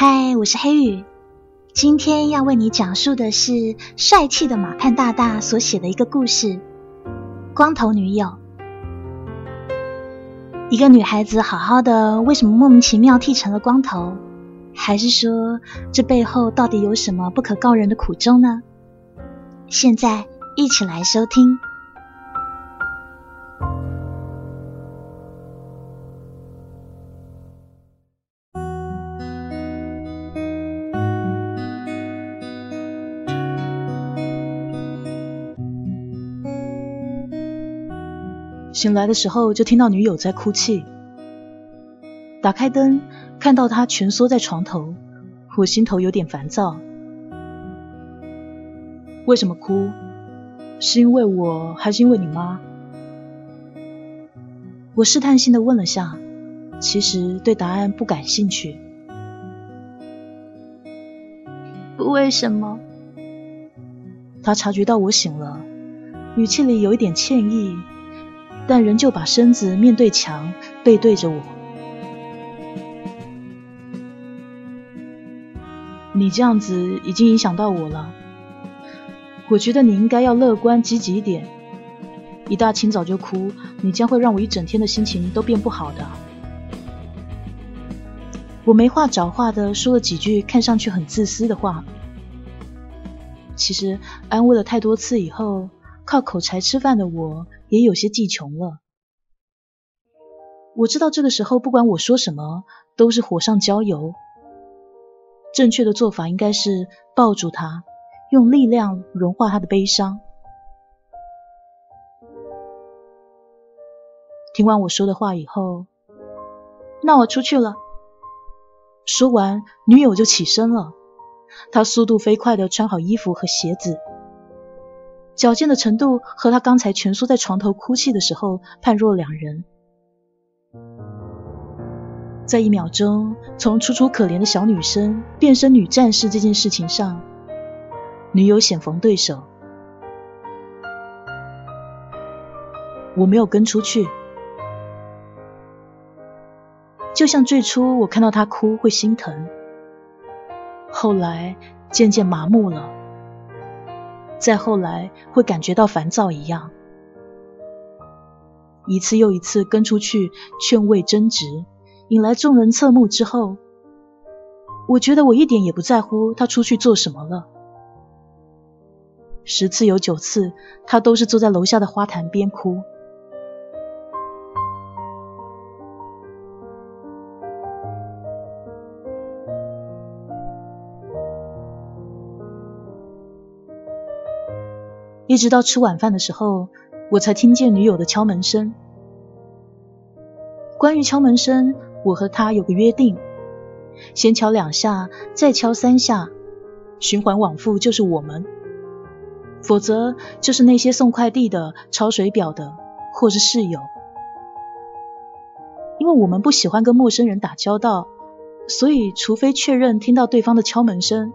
嗨，我是黑羽，今天要为你讲述的是帅气的马盼大大所写的一个故事《光头女友》。一个女孩子好好的，为什么莫名其妙剃成了光头？还是说这背后到底有什么不可告人的苦衷呢？现在一起来收听。醒来的时候就听到女友在哭泣，打开灯看到她蜷缩在床头，我心头有点烦躁。为什么哭？是因为我还是因为你妈？我试探性的问了下，其实对答案不感兴趣。为什么？他察觉到我醒了，语气里有一点歉意。但仍旧把身子面对墙，背对着我。你这样子已经影响到我了。我觉得你应该要乐观积极一点。一大清早就哭，你将会让我一整天的心情都变不好的。我没话找话的说了几句看上去很自私的话。其实安慰了太多次以后，靠口才吃饭的我。也有些记穷了。我知道这个时候不管我说什么都是火上浇油。正确的做法应该是抱住他，用力量融化他的悲伤。听完我说的话以后，那我出去了。说完，女友就起身了。她速度飞快的穿好衣服和鞋子。矫健的程度和他刚才蜷缩在床头哭泣的时候判若两人。在一秒钟从楚楚可怜的小女生变身女战士这件事情上，女友险逢对手。我没有跟出去，就像最初我看到她哭会心疼，后来渐渐麻木了。再后来会感觉到烦躁一样，一次又一次跟出去劝慰争执，引来众人侧目之后，我觉得我一点也不在乎他出去做什么了。十次有九次，他都是坐在楼下的花坛边哭。一直到吃晚饭的时候，我才听见女友的敲门声。关于敲门声，我和她有个约定：先敲两下，再敲三下，循环往复就是我们；否则就是那些送快递的、抄水表的，或是室友。因为我们不喜欢跟陌生人打交道，所以除非确认听到对方的敲门声，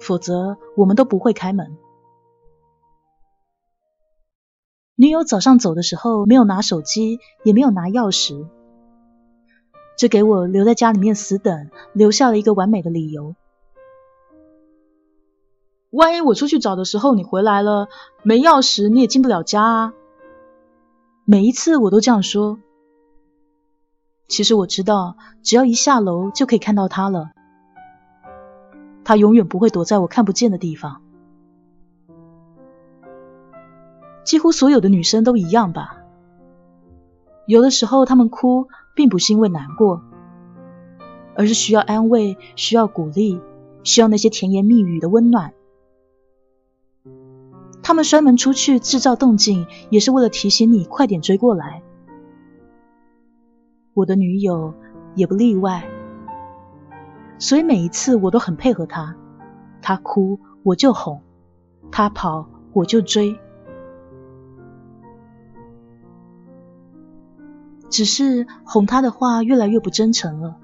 否则我们都不会开门。女友早上走的时候没有拿手机，也没有拿钥匙，这给我留在家里面死等留下了一个完美的理由。万一我出去找的时候你回来了，没钥匙你也进不了家啊！每一次我都这样说。其实我知道，只要一下楼就可以看到他了，他永远不会躲在我看不见的地方。几乎所有的女生都一样吧。有的时候，她们哭并不是因为难过，而是需要安慰，需要鼓励，需要那些甜言蜜语的温暖。她们摔门出去制造动静，也是为了提醒你快点追过来。我的女友也不例外，所以每一次我都很配合她。她哭我就哄，她跑我就追。只是哄他的话越来越不真诚了，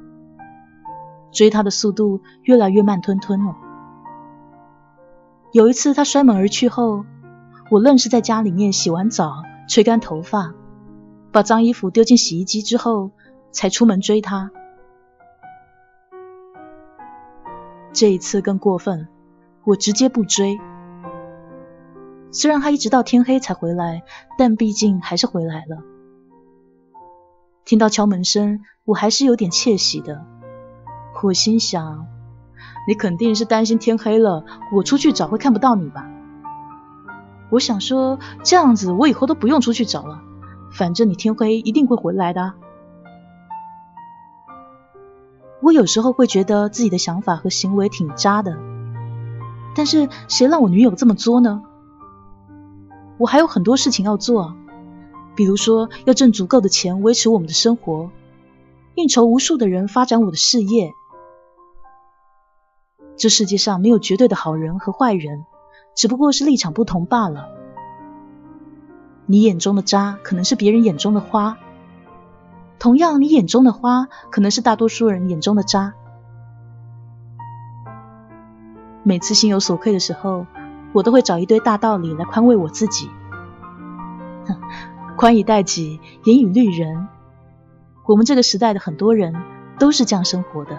追他的速度越来越慢吞吞了。有一次他摔门而去后，我愣是在家里面洗完澡、吹干头发，把脏衣服丢进洗衣机之后，才出门追他。这一次更过分，我直接不追。虽然他一直到天黑才回来，但毕竟还是回来了。听到敲门声，我还是有点窃喜的。我心想，你肯定是担心天黑了，我出去找会看不到你吧？我想说，这样子我以后都不用出去找了，反正你天黑一定会回来的。我有时候会觉得自己的想法和行为挺渣的，但是谁让我女友这么作呢？我还有很多事情要做，比如说要挣足够的钱维持我们的生活，应酬无数的人发展我的事业。这世界上没有绝对的好人和坏人，只不过是立场不同罢了。你眼中的渣，可能是别人眼中的花。同样，你眼中的花可能是大多数人眼中的渣。每次心有所愧的时候，我都会找一堆大道理来宽慰我自己。宽以待己，严以律人。我们这个时代的很多人都是这样生活的。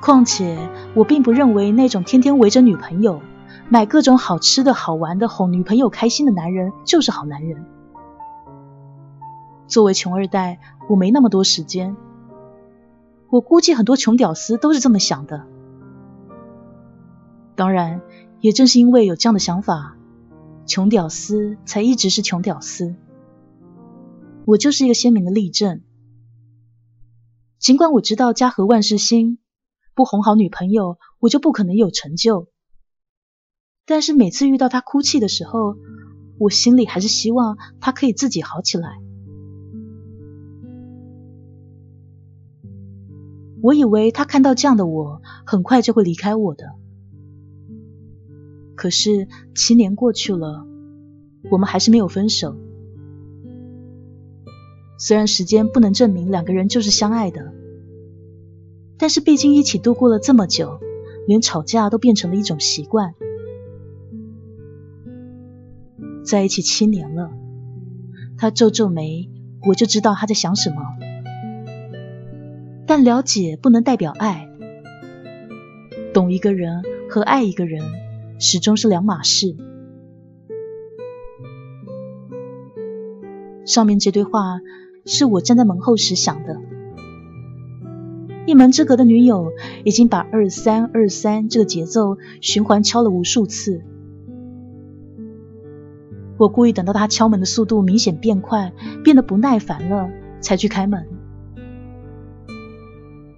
况且，我并不认为那种天天围着女朋友、买各种好吃的好玩的哄女朋友开心的男人就是好男人。作为穷二代，我没那么多时间。我估计很多穷屌丝都是这么想的。当然，也正是因为有这样的想法，穷屌丝才一直是穷屌丝。我就是一个鲜明的例证。尽管我知道家和万事兴，不哄好女朋友，我就不可能有成就。但是每次遇到她哭泣的时候，我心里还是希望她可以自己好起来。我以为他看到这样的我，很快就会离开我的。可是七年过去了，我们还是没有分手。虽然时间不能证明两个人就是相爱的，但是毕竟一起度过了这么久，连吵架都变成了一种习惯。在一起七年了，他皱皱眉，我就知道他在想什么。但了解不能代表爱，懂一个人和爱一个人始终是两码事。上面这堆话是我站在门后时想的。一门之隔的女友已经把二三二三这个节奏循环敲了无数次。我故意等到他敲门的速度明显变快，变得不耐烦了，才去开门。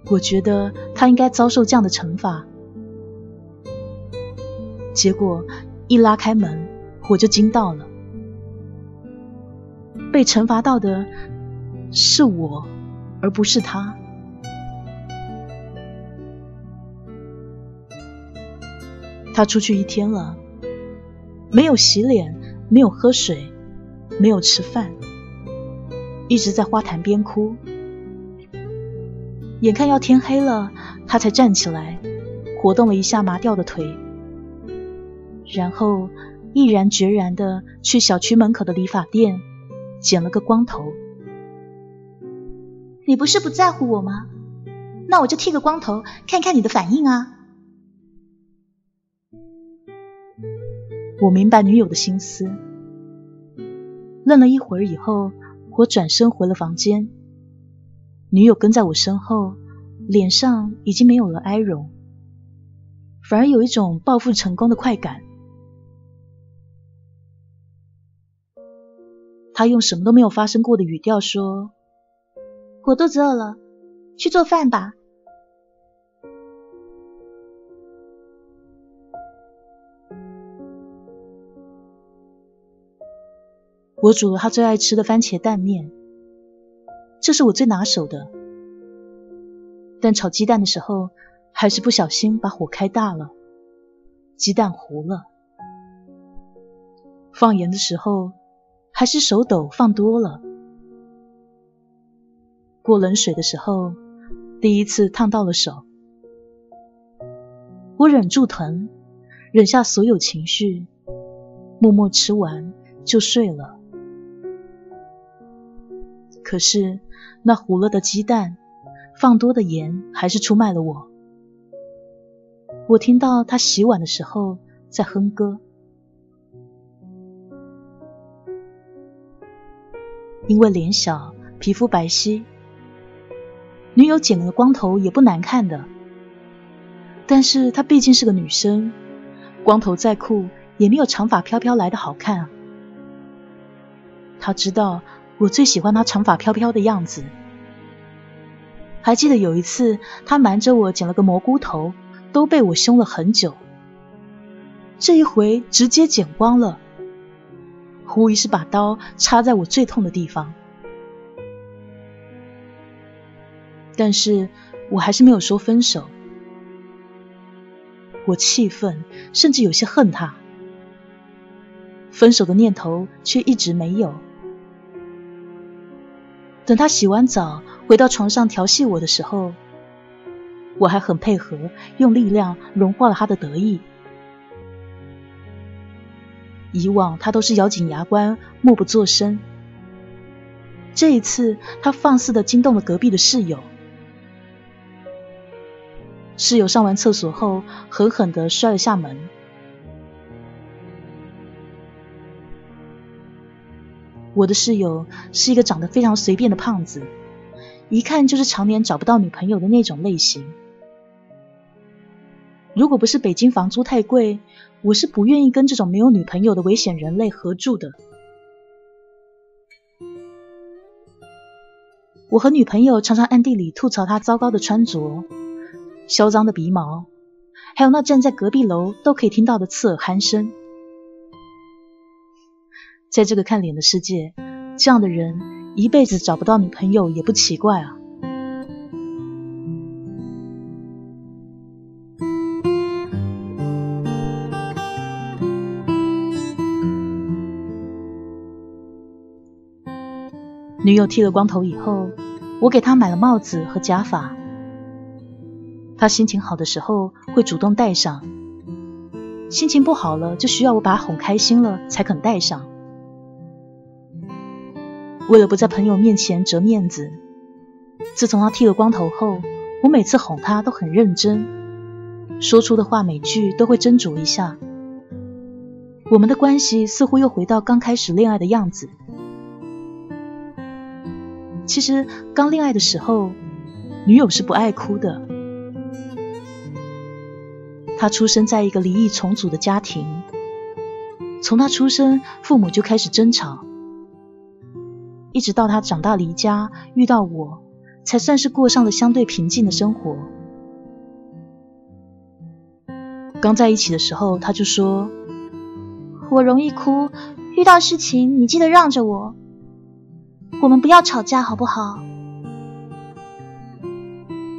我觉得他应该遭受这样的惩罚，结果一拉开门，我就惊到了。被惩罚到的是我，而不是他。他出去一天了，没有洗脸，没有喝水，没有吃饭，一直在花坛边哭。眼看要天黑了，他才站起来，活动了一下麻掉的腿，然后毅然决然的去小区门口的理发店剪了个光头。你不是不在乎我吗？那我就剃个光头，看看你的反应啊！我明白女友的心思，愣了一会儿以后，我转身回了房间。女友跟在我身后，脸上已经没有了哀容，反而有一种报复成功的快感。他用什么都没有发生过的语调说：“我肚子饿了，去做饭吧。”我煮了他最爱吃的番茄蛋面。这是我最拿手的，但炒鸡蛋的时候还是不小心把火开大了，鸡蛋糊了。放盐的时候还是手抖放多了。过冷水的时候第一次烫到了手，我忍住疼，忍下所有情绪，默默吃完就睡了。可是。那糊了的鸡蛋，放多的盐还是出卖了我。我听到他洗碗的时候在哼歌，因为脸小，皮肤白皙，女友剪了个光头也不难看的。但是她毕竟是个女生，光头再酷也没有长发飘飘来的好看啊。他知道我最喜欢她长发飘飘的样子。还记得有一次，他瞒着我剪了个蘑菇头。都被我凶了很久，这一回直接剪光了，无疑是把刀插在我最痛的地方。但是我还是没有说分手，我气愤，甚至有些恨他，分手的念头却一直没有。等他洗完澡回到床上调戏我的时候。我还很配合，用力量融化了他的得意。以往他都是咬紧牙关，默不作声。这一次，他放肆的惊动了隔壁的室友。室友上完厕所后，狠狠的摔了下门。我的室友是一个长得非常随便的胖子，一看就是常年找不到女朋友的那种类型。如果不是北京房租太贵，我是不愿意跟这种没有女朋友的危险人类合住的。我和女朋友常常暗地里吐槽他糟糕的穿着、嚣张的鼻毛，还有那站在隔壁楼都可以听到的刺耳鼾声。在这个看脸的世界，这样的人一辈子找不到女朋友也不奇怪啊。女友剃了光头以后，我给她买了帽子和假发。她心情好的时候会主动戴上，心情不好了就需要我把她哄开心了才肯戴上。为了不在朋友面前折面子，自从她剃了光头后，我每次哄她都很认真，说出的话每句都会斟酌一下。我们的关系似乎又回到刚开始恋爱的样子。其实刚恋爱的时候，女友是不爱哭的。她出生在一个离异重组的家庭，从她出生，父母就开始争吵，一直到她长大离家，遇到我，才算是过上了相对平静的生活。刚在一起的时候，他就说：“我容易哭，遇到事情你记得让着我。”我们不要吵架，好不好？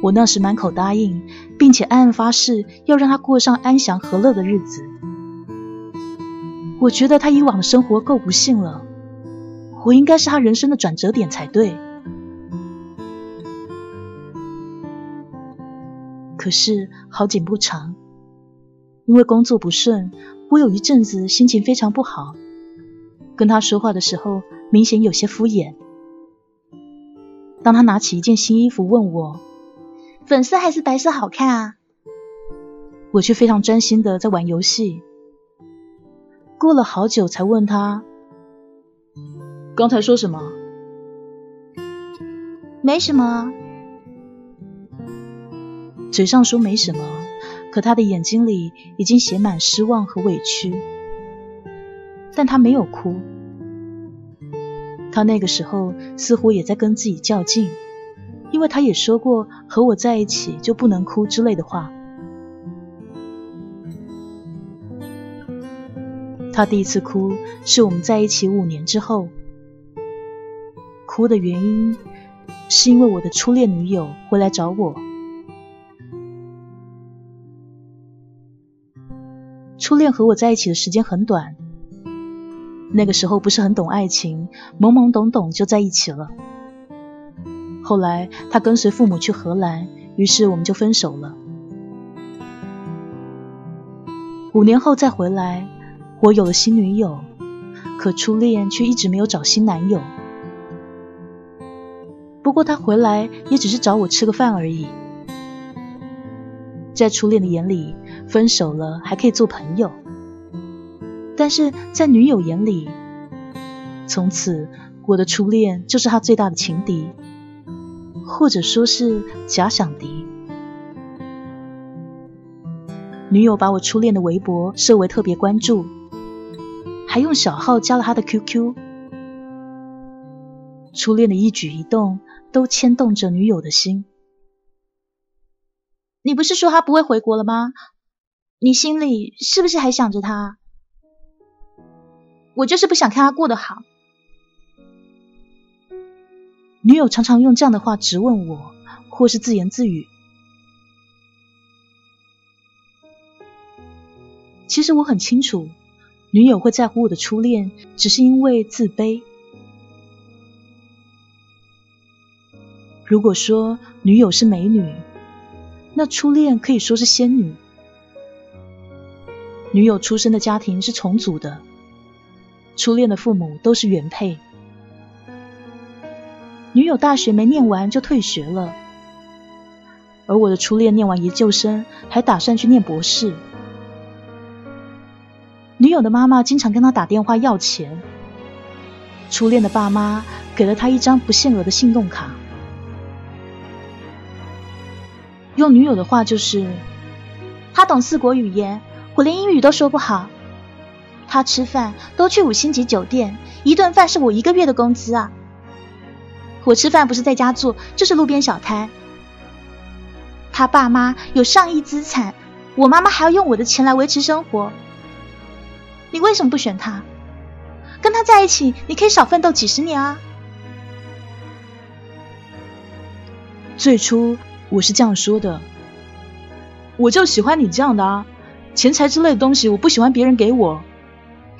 我那时满口答应，并且暗暗发誓要让他过上安详和乐的日子。我觉得他以往的生活够不幸了，我应该是他人生的转折点才对。可是好景不长，因为工作不顺，我有一阵子心情非常不好，跟他说话的时候明显有些敷衍。当他拿起一件新衣服问我，粉色还是白色好看啊？我却非常专心的在玩游戏。过了好久才问他，刚才说什么？没什么。嘴上说没什么，可他的眼睛里已经写满失望和委屈。但他没有哭。他那个时候似乎也在跟自己较劲，因为他也说过和我在一起就不能哭之类的话。他第一次哭是我们在一起五年之后，哭的原因是因为我的初恋女友回来找我。初恋和我在一起的时间很短。那个时候不是很懂爱情，懵懵懂懂就在一起了。后来他跟随父母去荷兰，于是我们就分手了。五年后再回来，我有了新女友，可初恋却一直没有找新男友。不过他回来也只是找我吃个饭而已。在初恋的眼里，分手了还可以做朋友；但是在女友眼里，从此我的初恋就是他最大的情敌，或者说是假想敌。女友把我初恋的微博设为特别关注，还用小号加了他的 QQ。初恋的一举一动都牵动着女友的心。你不是说他不会回国了吗？你心里是不是还想着他？我就是不想看他过得好。女友常常用这样的话质问我，或是自言自语。其实我很清楚，女友会在乎我的初恋，只是因为自卑。如果说女友是美女，那初恋可以说是仙女。女友出生的家庭是重组的，初恋的父母都是原配。女友大学没念完就退学了，而我的初恋念完研究生还打算去念博士。女友的妈妈经常跟他打电话要钱，初恋的爸妈给了他一张不限额的信用卡。用女友的话就是，他懂四国语言，我连英语都说不好。他吃饭都去五星级酒店，一顿饭是我一个月的工资啊。我吃饭不是在家做，就是路边小摊。他爸妈有上亿资产，我妈妈还要用我的钱来维持生活。你为什么不选他？跟他在一起，你可以少奋斗几十年啊。最初。我是这样说的，我就喜欢你这样的啊，钱财之类的东西我不喜欢别人给我，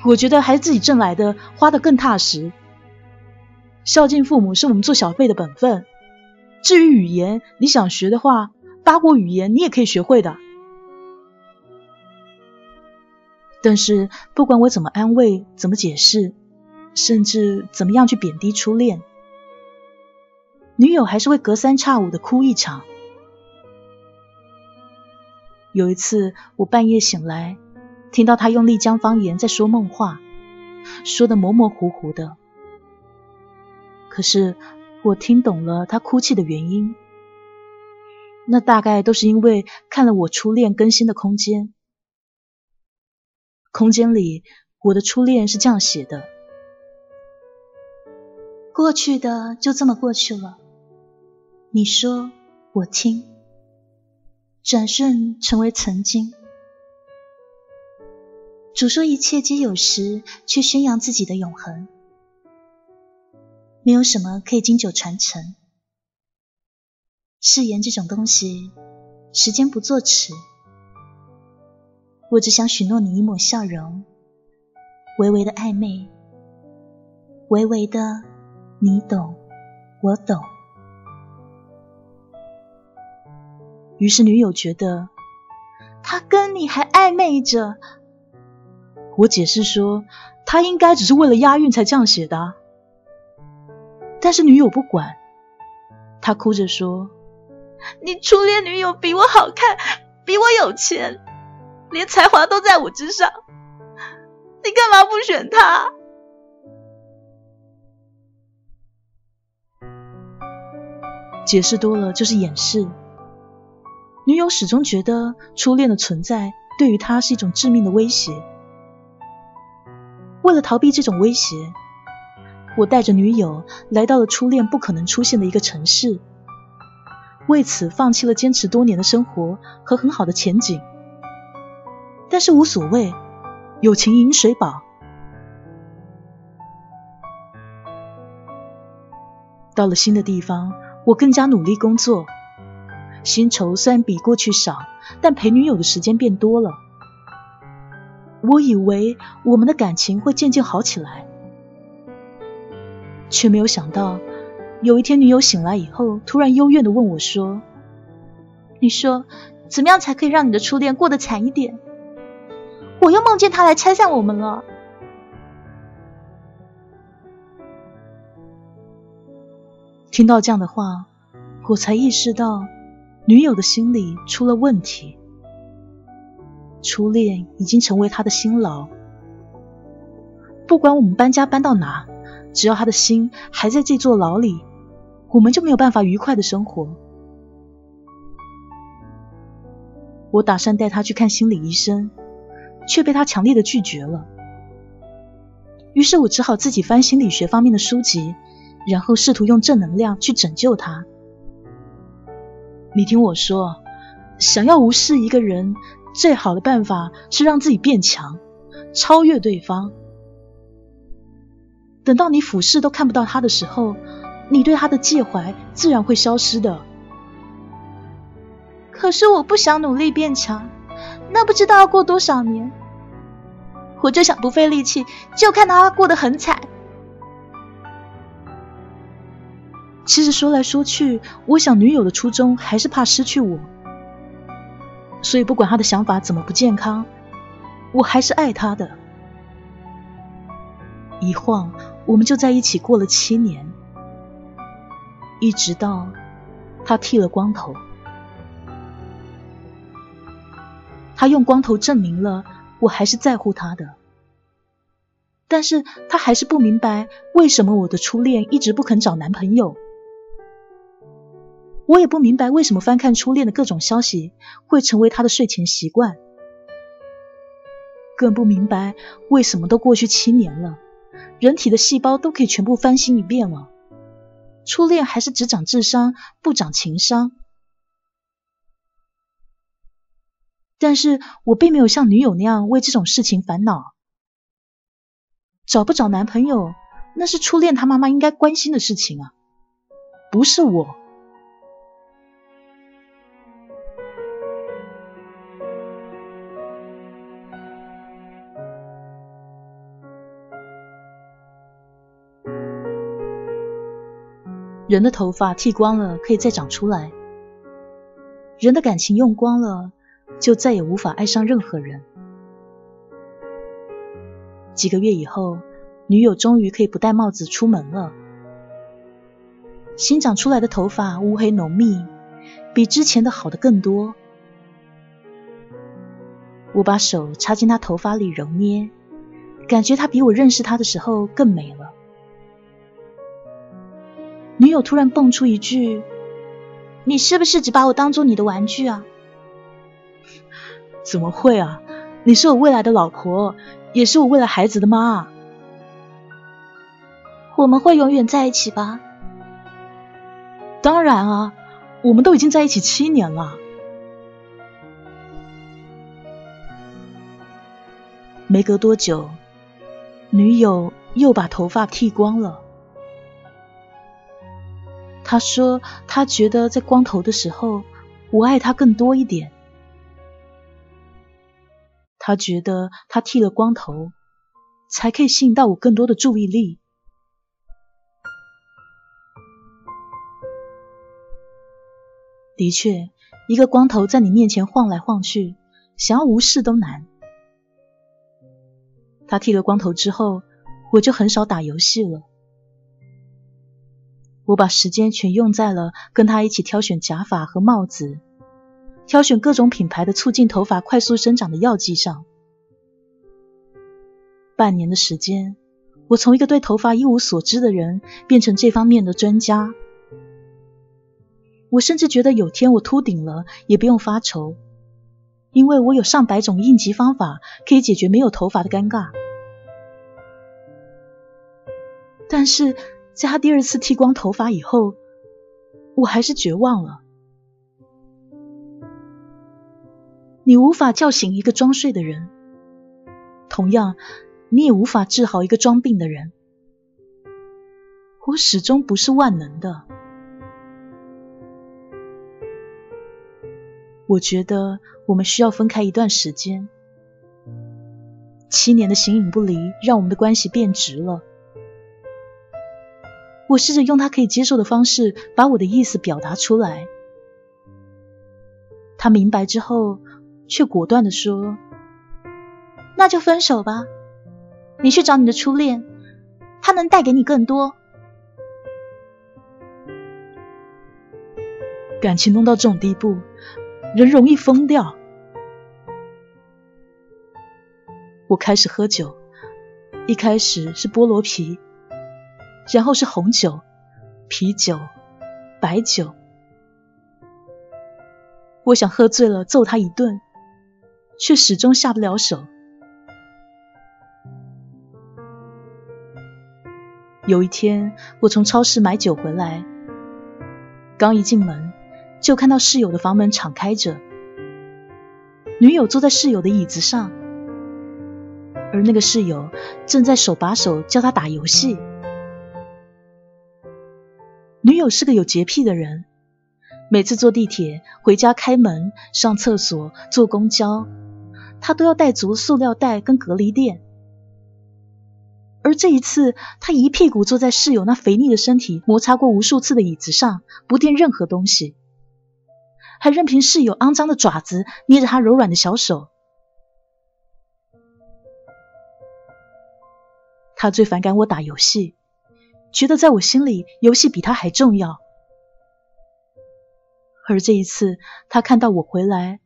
我觉得还是自己挣来的花的更踏实。孝敬父母是我们做小辈的本分。至于语言，你想学的话，八国语言你也可以学会的。但是不管我怎么安慰、怎么解释，甚至怎么样去贬低初恋，女友还是会隔三差五的哭一场。有一次，我半夜醒来，听到他用丽江方言在说梦话，说的模模糊糊的。可是我听懂了他哭泣的原因，那大概都是因为看了我初恋更新的空间。空间里，我的初恋是这样写的：过去的就这么过去了，你说，我听。转瞬成为曾经，主说一切皆有时，却宣扬自己的永恒。没有什么可以经久传承。誓言这种东西，时间不作迟。我只想许诺你一抹笑容，微微的暧昧，微微的你懂，我懂。于是女友觉得他跟你还暧昧着，我解释说他应该只是为了押韵才这样写的，但是女友不管，她哭着说：“你初恋女友比我好看，比我有钱，连才华都在我之上，你干嘛不选他？”解释多了就是掩饰。女友始终觉得初恋的存在对于她是一种致命的威胁。为了逃避这种威胁，我带着女友来到了初恋不可能出现的一个城市，为此放弃了坚持多年的生活和很好的前景。但是无所谓，友情饮水饱。到了新的地方，我更加努力工作。薪酬虽然比过去少，但陪女友的时间变多了。我以为我们的感情会渐渐好起来，却没有想到，有一天女友醒来以后，突然幽怨的问我说：“你说怎么样才可以让你的初恋过得惨一点？我又梦见他来拆散我们了。”听到这样的话，我才意识到女友的心里出了问题。初恋已经成为他的辛劳，不管我们搬家搬到哪，只要他的心还在这座牢里，我们就没有办法愉快的生活。我打算带他去看心理医生，却被他强烈的拒绝了。于是我只好自己翻心理学方面的书籍，然后试图用正能量去拯救他。你听我说，想要无视一个人。最好的办法是让自己变强，超越对方。等到你俯视都看不到他的时候，你对他的介怀自然会消失的。可是我不想努力变强，那不知道要过多少年。我就想不费力气，就看他过得很惨。其实说来说去，我想女友的初衷还是怕失去我。所以，不管他的想法怎么不健康，我还是爱他的。一晃，我们就在一起过了七年，一直到他剃了光头。他用光头证明了我还是在乎他的，但是他还是不明白为什么我的初恋一直不肯找男朋友。我也不明白为什么翻看初恋的各种消息会成为他的睡前习惯，更不明白为什么都过去七年了，人体的细胞都可以全部翻新一遍了，初恋还是只长智商不长情商。但是我并没有像女友那样为这种事情烦恼，找不找男朋友那是初恋他妈妈应该关心的事情啊，不是我。人的头发剃光了，可以再长出来；人的感情用光了，就再也无法爱上任何人。几个月以后，女友终于可以不戴帽子出门了。新长出来的头发乌黑浓密，比之前的好的更多。我把手插进她头发里揉捏，感觉她比我认识她的时候更美了。女友突然蹦出一句：“你是不是只把我当做你的玩具啊？”“ 怎么会啊？你是我未来的老婆，也是我未来孩子的妈。我们会永远在一起吧？”“当然啊，我们都已经在一起七年了。”没隔多久，女友又把头发剃光了。他说：“他觉得在光头的时候，我爱他更多一点。他觉得他剃了光头，才可以吸引到我更多的注意力。的确，一个光头在你面前晃来晃去，想要无视都难。他剃了光头之后，我就很少打游戏了。”我把时间全用在了跟他一起挑选假发和帽子，挑选各种品牌的促进头发快速生长的药剂上。半年的时间，我从一个对头发一无所知的人变成这方面的专家。我甚至觉得有天我秃顶了也不用发愁，因为我有上百种应急方法可以解决没有头发的尴尬。但是。在他第二次剃光头发以后，我还是绝望了。你无法叫醒一个装睡的人，同样，你也无法治好一个装病的人。我始终不是万能的。我觉得我们需要分开一段时间。七年的形影不离，让我们的关系变直了。我试着用他可以接受的方式把我的意思表达出来，他明白之后，却果断的说：“那就分手吧，你去找你的初恋，他能带给你更多。”感情弄到这种地步，人容易疯掉。我开始喝酒，一开始是菠萝啤，然后是红酒、啤酒、白酒。我想喝醉了揍他一顿，却始终下不了手。有一天，我从超市买酒回来，刚一进门，就看到室友的房门敞开着，女友坐在室友的椅子上，而那个室友正在手把手教他打游戏。女友是个有洁癖的人。每次坐地铁回家、开门、上厕所、坐公交，她都要带足塑料袋跟隔离垫。而这一次，他一屁股坐在室友那肥腻的身体摩擦过无数次的椅子上，不垫任何东西，还任凭室友肮脏的爪子捏着他柔软的小手。他最反感我打游戏，觉得在我心里，游戏比他还重要。而这一次，他看到我回来，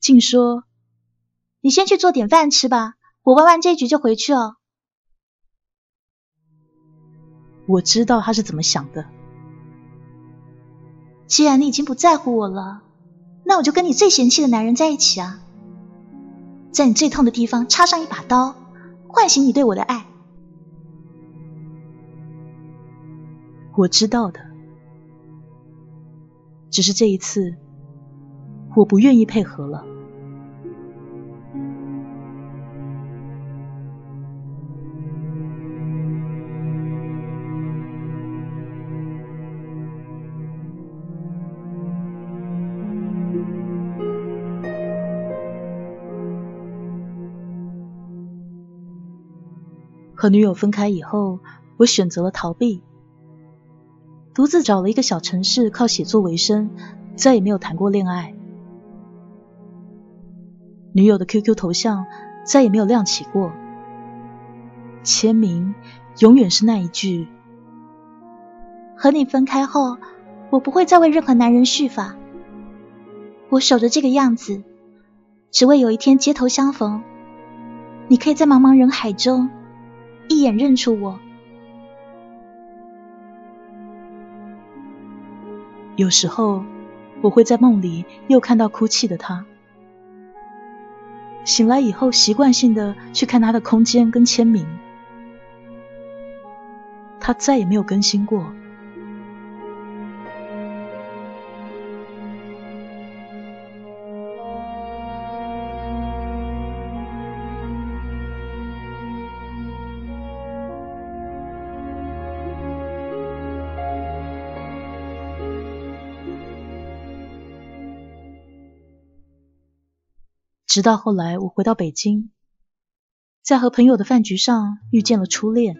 竟说：“你先去做点饭吃吧，我玩完这局就回去哦。”我知道他是怎么想的。既然你已经不在乎我了，那我就跟你最嫌弃的男人在一起啊，在你最痛的地方插上一把刀，唤醒你对我的爱。我知道的。只是这一次，我不愿意配合了。和女友分开以后，我选择了逃避。独自找了一个小城市，靠写作为生，再也没有谈过恋爱。女友的 QQ 头像再也没有亮起过，签名永远是那一句：“和你分开后，我不会再为任何男人续发。我守着这个样子，只为有一天街头相逢，你可以在茫茫人海中一眼认出我。”有时候，我会在梦里又看到哭泣的他。醒来以后，习惯性的去看他的空间跟签名，他再也没有更新过。直到后来，我回到北京，在和朋友的饭局上遇见了初恋。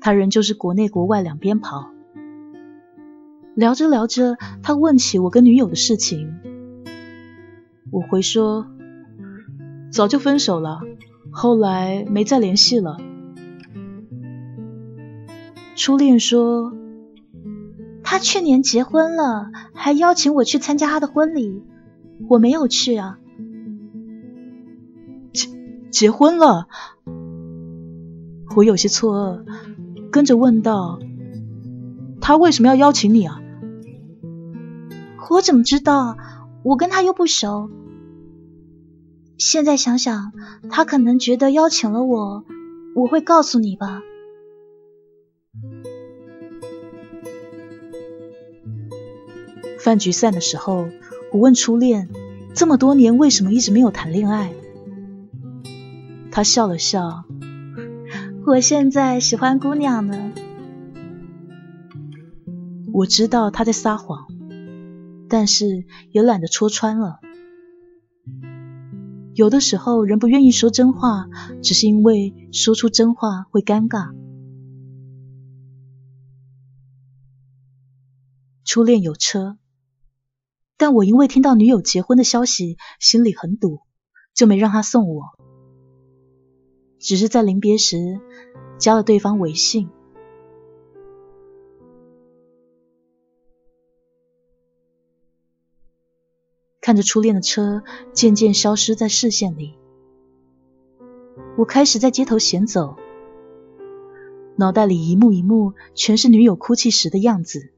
他仍旧是国内国外两边跑。聊着聊着，他问起我跟女友的事情，我回说早就分手了，后来没再联系了。初恋说他去年结婚了，还邀请我去参加他的婚礼。我没有去啊，结结婚了，我有些错愕，跟着问道：“他为什么要邀请你啊？”我怎么知道？我跟他又不熟。现在想想，他可能觉得邀请了我，我会告诉你吧。饭局散的时候。我问初恋，这么多年为什么一直没有谈恋爱？他笑了笑，我现在喜欢姑娘呢。我知道他在撒谎，但是也懒得戳穿了。有的时候人不愿意说真话，只是因为说出真话会尴尬。初恋有车。但我因为听到女友结婚的消息，心里很堵，就没让她送我，只是在临别时加了对方微信。看着初恋的车渐渐消失在视线里。我开始在街头闲走，脑袋里一幕一幕全是女友哭泣时的样子。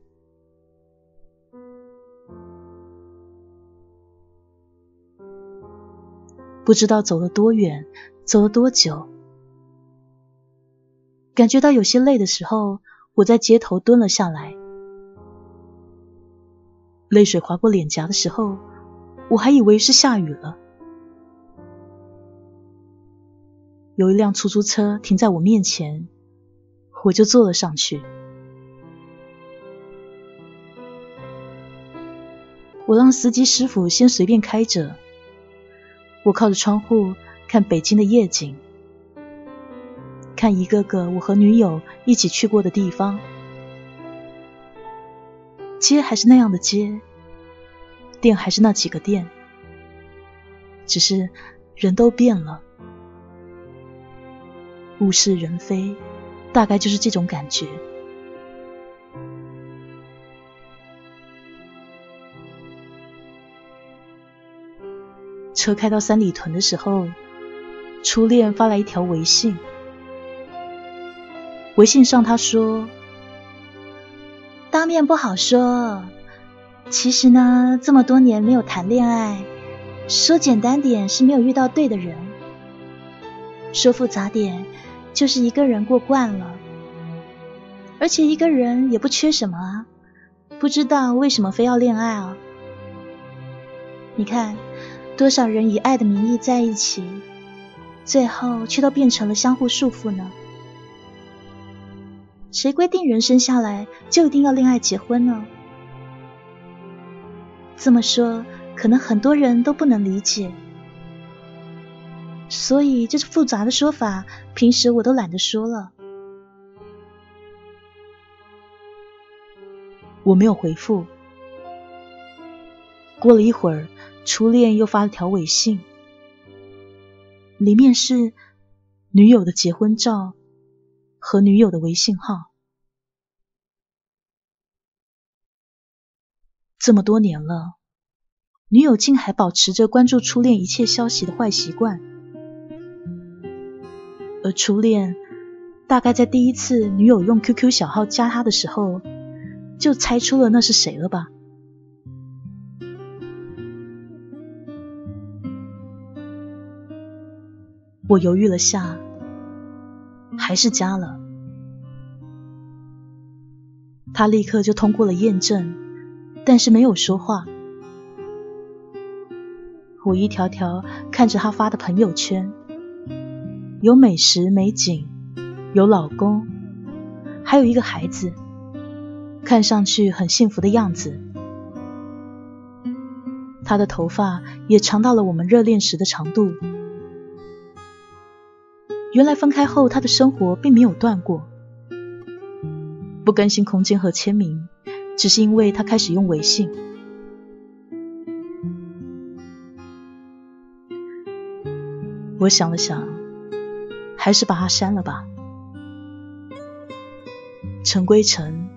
不知道走了多远，走了多久，感觉到有些累的时候，我在街头蹲了下来。泪水划过脸颊的时候，我还以为是下雨了。有一辆出租车停在我面前，我就坐了上去。我让司机师傅先随便开着。我靠着窗户看北京的夜景，看一个个我和女友一起去过的地方。街还是那样的街，店还是那几个店，只是人都变了。物是人非，大概就是这种感觉。车开到三里屯的时候，初恋发来一条微信。微信上他说：“当面不好说，其实呢，这么多年没有谈恋爱，说简单点是没有遇到对的人，说复杂点就是一个人过惯了，而且一个人也不缺什么啊，不知道为什么非要恋爱啊？你看。”多少人以爱的名义在一起，最后却都变成了相互束缚呢？谁规定人生下来就一定要恋爱结婚呢？这么说，可能很多人都不能理解，所以这是复杂的说法，平时我都懒得说了。我没有回复，过了一会儿。初恋又发了条微信，里面是女友的结婚照和女友的微信号。这么多年了，女友竟还保持着关注初恋一切消息的坏习惯，而初恋大概在第一次女友用 QQ 小号加他的时候，就猜出了那是谁了吧。我犹豫了下，还是加了。他立刻就通过了验证，但是没有说话。我一条条看着他发的朋友圈，有美食美景，有老公，还有一个孩子，看上去很幸福的样子。他的头发也长到了我们热恋时的长度。原来分开后，他的生活并没有断过。不更新空间和签名，只是因为他开始用微信。我想了想，还是把他删了吧。尘归尘，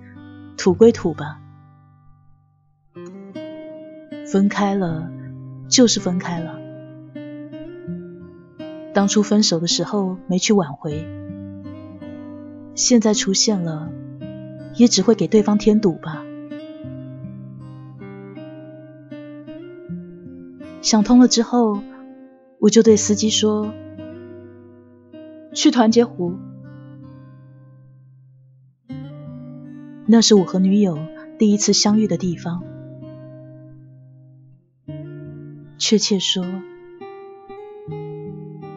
土归土吧。分开了，就是分开了。当初分手的时候没去挽回，现在出现了，也只会给对方添堵吧。想通了之后，我就对司机说：“去团结湖。”那是我和女友第一次相遇的地方，确切说。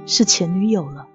是前女友了。